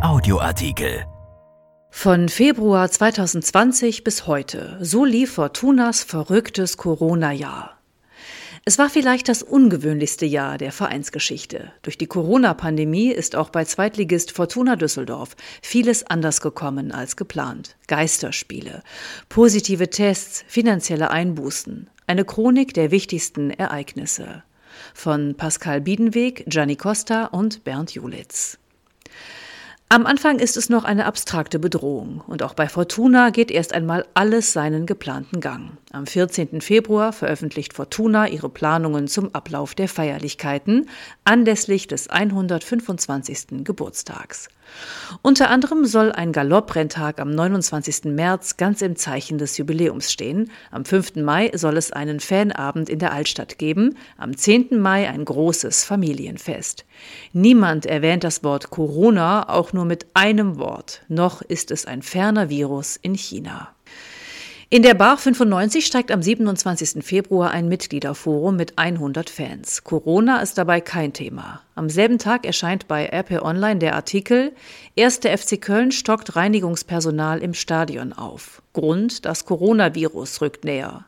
Audioartikel. Von Februar 2020 bis heute, so lief Fortunas verrücktes Corona-Jahr. Es war vielleicht das ungewöhnlichste Jahr der Vereinsgeschichte. Durch die Corona-Pandemie ist auch bei Zweitligist Fortuna Düsseldorf vieles anders gekommen als geplant. Geisterspiele, positive Tests, finanzielle Einbußen, eine Chronik der wichtigsten Ereignisse. Von Pascal Biedenweg, Gianni Costa und Bernd Julitz. Am Anfang ist es noch eine abstrakte Bedrohung und auch bei Fortuna geht erst einmal alles seinen geplanten Gang. Am 14. Februar veröffentlicht Fortuna ihre Planungen zum Ablauf der Feierlichkeiten anlässlich des 125. Geburtstags. Unter anderem soll ein Galopprrenntag am 29. März ganz im Zeichen des Jubiläums stehen. Am 5. Mai soll es einen Fanabend in der Altstadt geben. Am 10. Mai ein großes Familienfest. Niemand erwähnt das Wort Corona auch nur mit einem Wort. Noch ist es ein ferner Virus in China. In der Bar 95 steigt am 27. Februar ein Mitgliederforum mit 100 Fans. Corona ist dabei kein Thema. Am selben Tag erscheint bei RP Online der Artikel Erste FC Köln stockt Reinigungspersonal im Stadion auf. Grund, das Coronavirus rückt näher.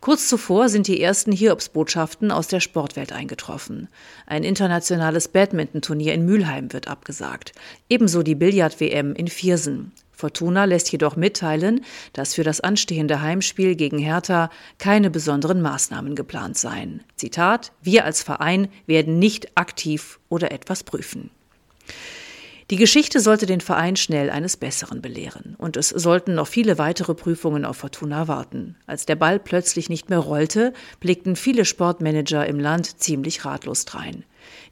Kurz zuvor sind die ersten Hiobsbotschaften aus der Sportwelt eingetroffen. Ein internationales Badmintonturnier in Mülheim wird abgesagt. Ebenso die Billard-WM in Viersen. Fortuna lässt jedoch mitteilen, dass für das anstehende Heimspiel gegen Hertha keine besonderen Maßnahmen geplant seien. Zitat: Wir als Verein werden nicht aktiv oder etwas prüfen. Die Geschichte sollte den Verein schnell eines Besseren belehren. Und es sollten noch viele weitere Prüfungen auf Fortuna warten. Als der Ball plötzlich nicht mehr rollte, blickten viele Sportmanager im Land ziemlich ratlos drein.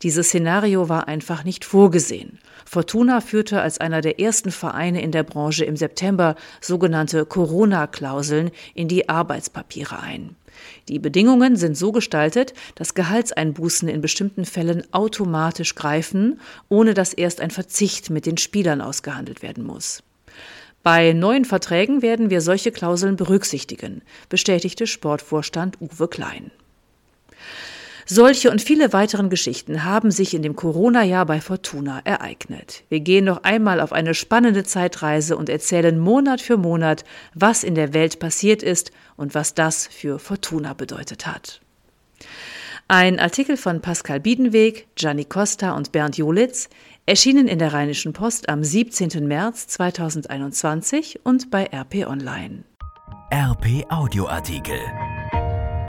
Dieses Szenario war einfach nicht vorgesehen. Fortuna führte als einer der ersten Vereine in der Branche im September sogenannte Corona-Klauseln in die Arbeitspapiere ein. Die Bedingungen sind so gestaltet, dass Gehaltseinbußen in bestimmten Fällen automatisch greifen, ohne dass erst ein Verzicht mit den Spielern ausgehandelt werden muss. Bei neuen Verträgen werden wir solche Klauseln berücksichtigen, bestätigte Sportvorstand Uwe Klein. Solche und viele weiteren Geschichten haben sich in dem Corona-Jahr bei Fortuna ereignet. Wir gehen noch einmal auf eine spannende Zeitreise und erzählen Monat für Monat, was in der Welt passiert ist und was das für Fortuna bedeutet hat. Ein Artikel von Pascal Biedenweg, Gianni Costa und Bernd Jolitz, erschienen in der Rheinischen Post am 17. März 2021 und bei RP Online. RP Audioartikel.